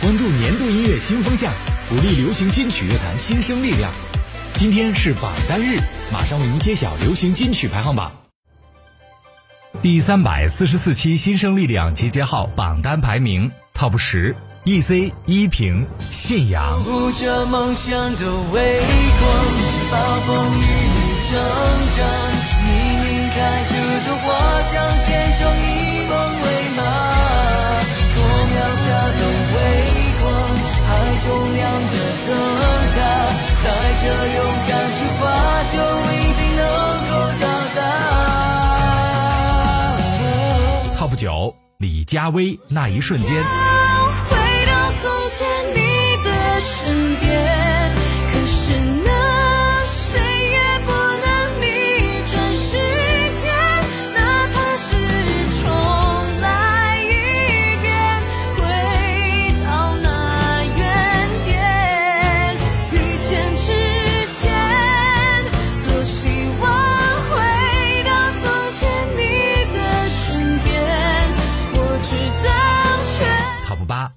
关注年度音乐新风向，鼓励流行金曲乐坛新生力量。今天是榜单日，马上为您揭晓流行金曲排行榜。第三百四十四期新生力量集结号榜单排名 TOP 十，EZ 依萍信仰。护着梦想的微光，暴风雨里挣扎，明明开出的花香，牵手以梦九李佳薇那一瞬间。回到从前你的身边，可是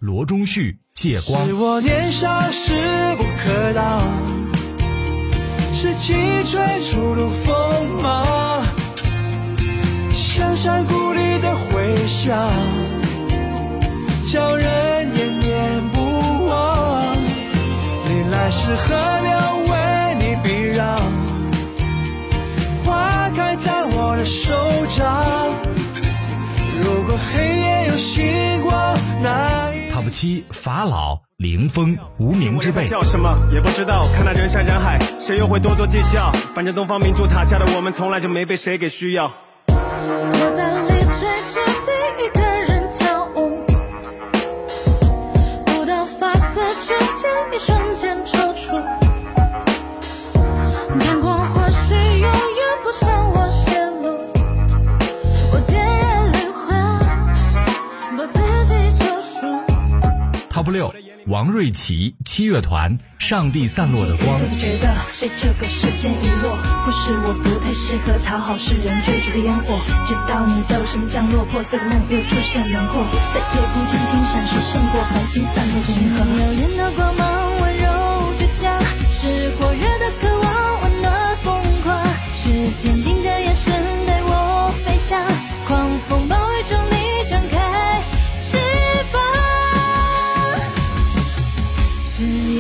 罗中旭借光是。我年少势不可挡，是青春初露锋芒，像山谷里的回响，叫人念念不忘。你来时河流为你避让，花开在我的手掌。如果黑夜有星，七法老凌风无名之辈。叫什么也不知道，看那人山人海，谁又会多做计较？反正东方明珠塔下的我们，从来就没被谁给需要。我在里追着第一个人跳舞，不到发丝之间一瞬间 TOP 六王瑞琪七乐团上帝散落的光。都觉得被这个世间遗落，不是我不太适合讨好世人追逐的烟火。直到你走神降落，破碎的梦又出现轮廓，在夜空轻轻闪烁，胜过繁星散落的银河。耀眼的光芒，温柔倔强，是火热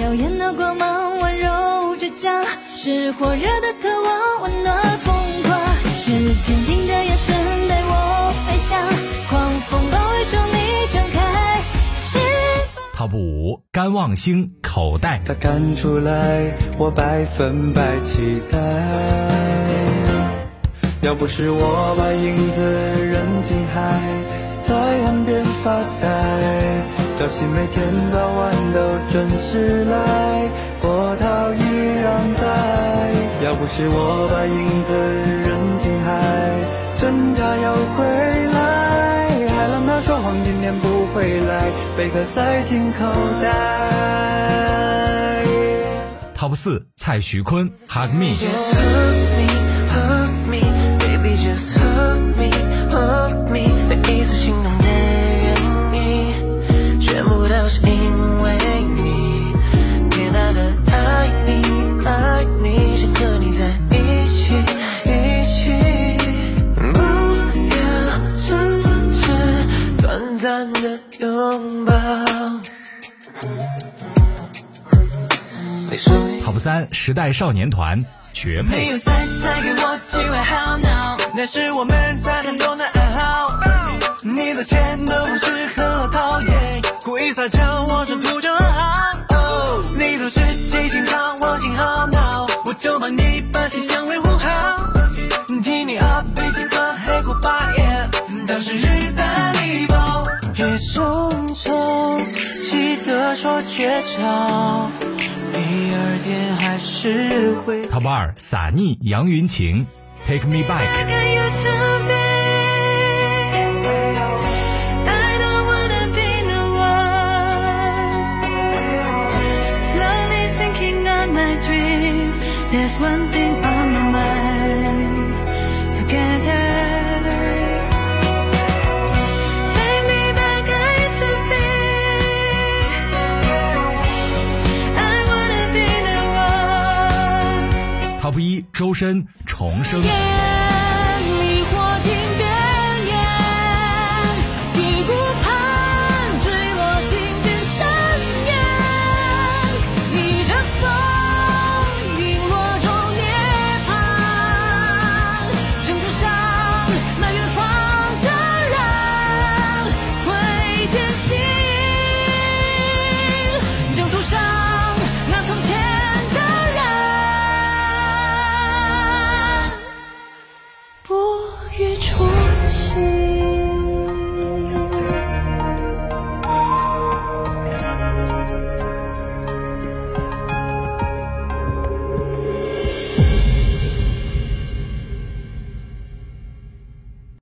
耀眼的光芒，温柔倔强，是火热的渴望，温暖疯狂，是坚定的眼神带我飞翔，狂风暴雨中你张开翅膀。TOP 五甘望星口袋。他看出来我百分百期待。要不是我把影子扔进海，在岸边发呆，小心每天早晚都准时来，波涛依然在。要不是我把影子扔进海，挣扎要回来，海浪它说谎，今天不回来，贝壳塞进口袋。TOP 四蔡徐坤 Hug Me。三时代少年团绝没配。有再给我机会好 now，那是我们在很多的暗号。你的钱都不适合讨厌，故意撒娇，我说图就很好。哦，你总是激情让我心好恼，我就帮你把形象维护好。听你啊，北京和黑过八夜，都是日的礼包。越重重，记得说绝招，TOP 二撒逆杨云晴 Take Me Back。There's one thing on my mind. 不一周深重生。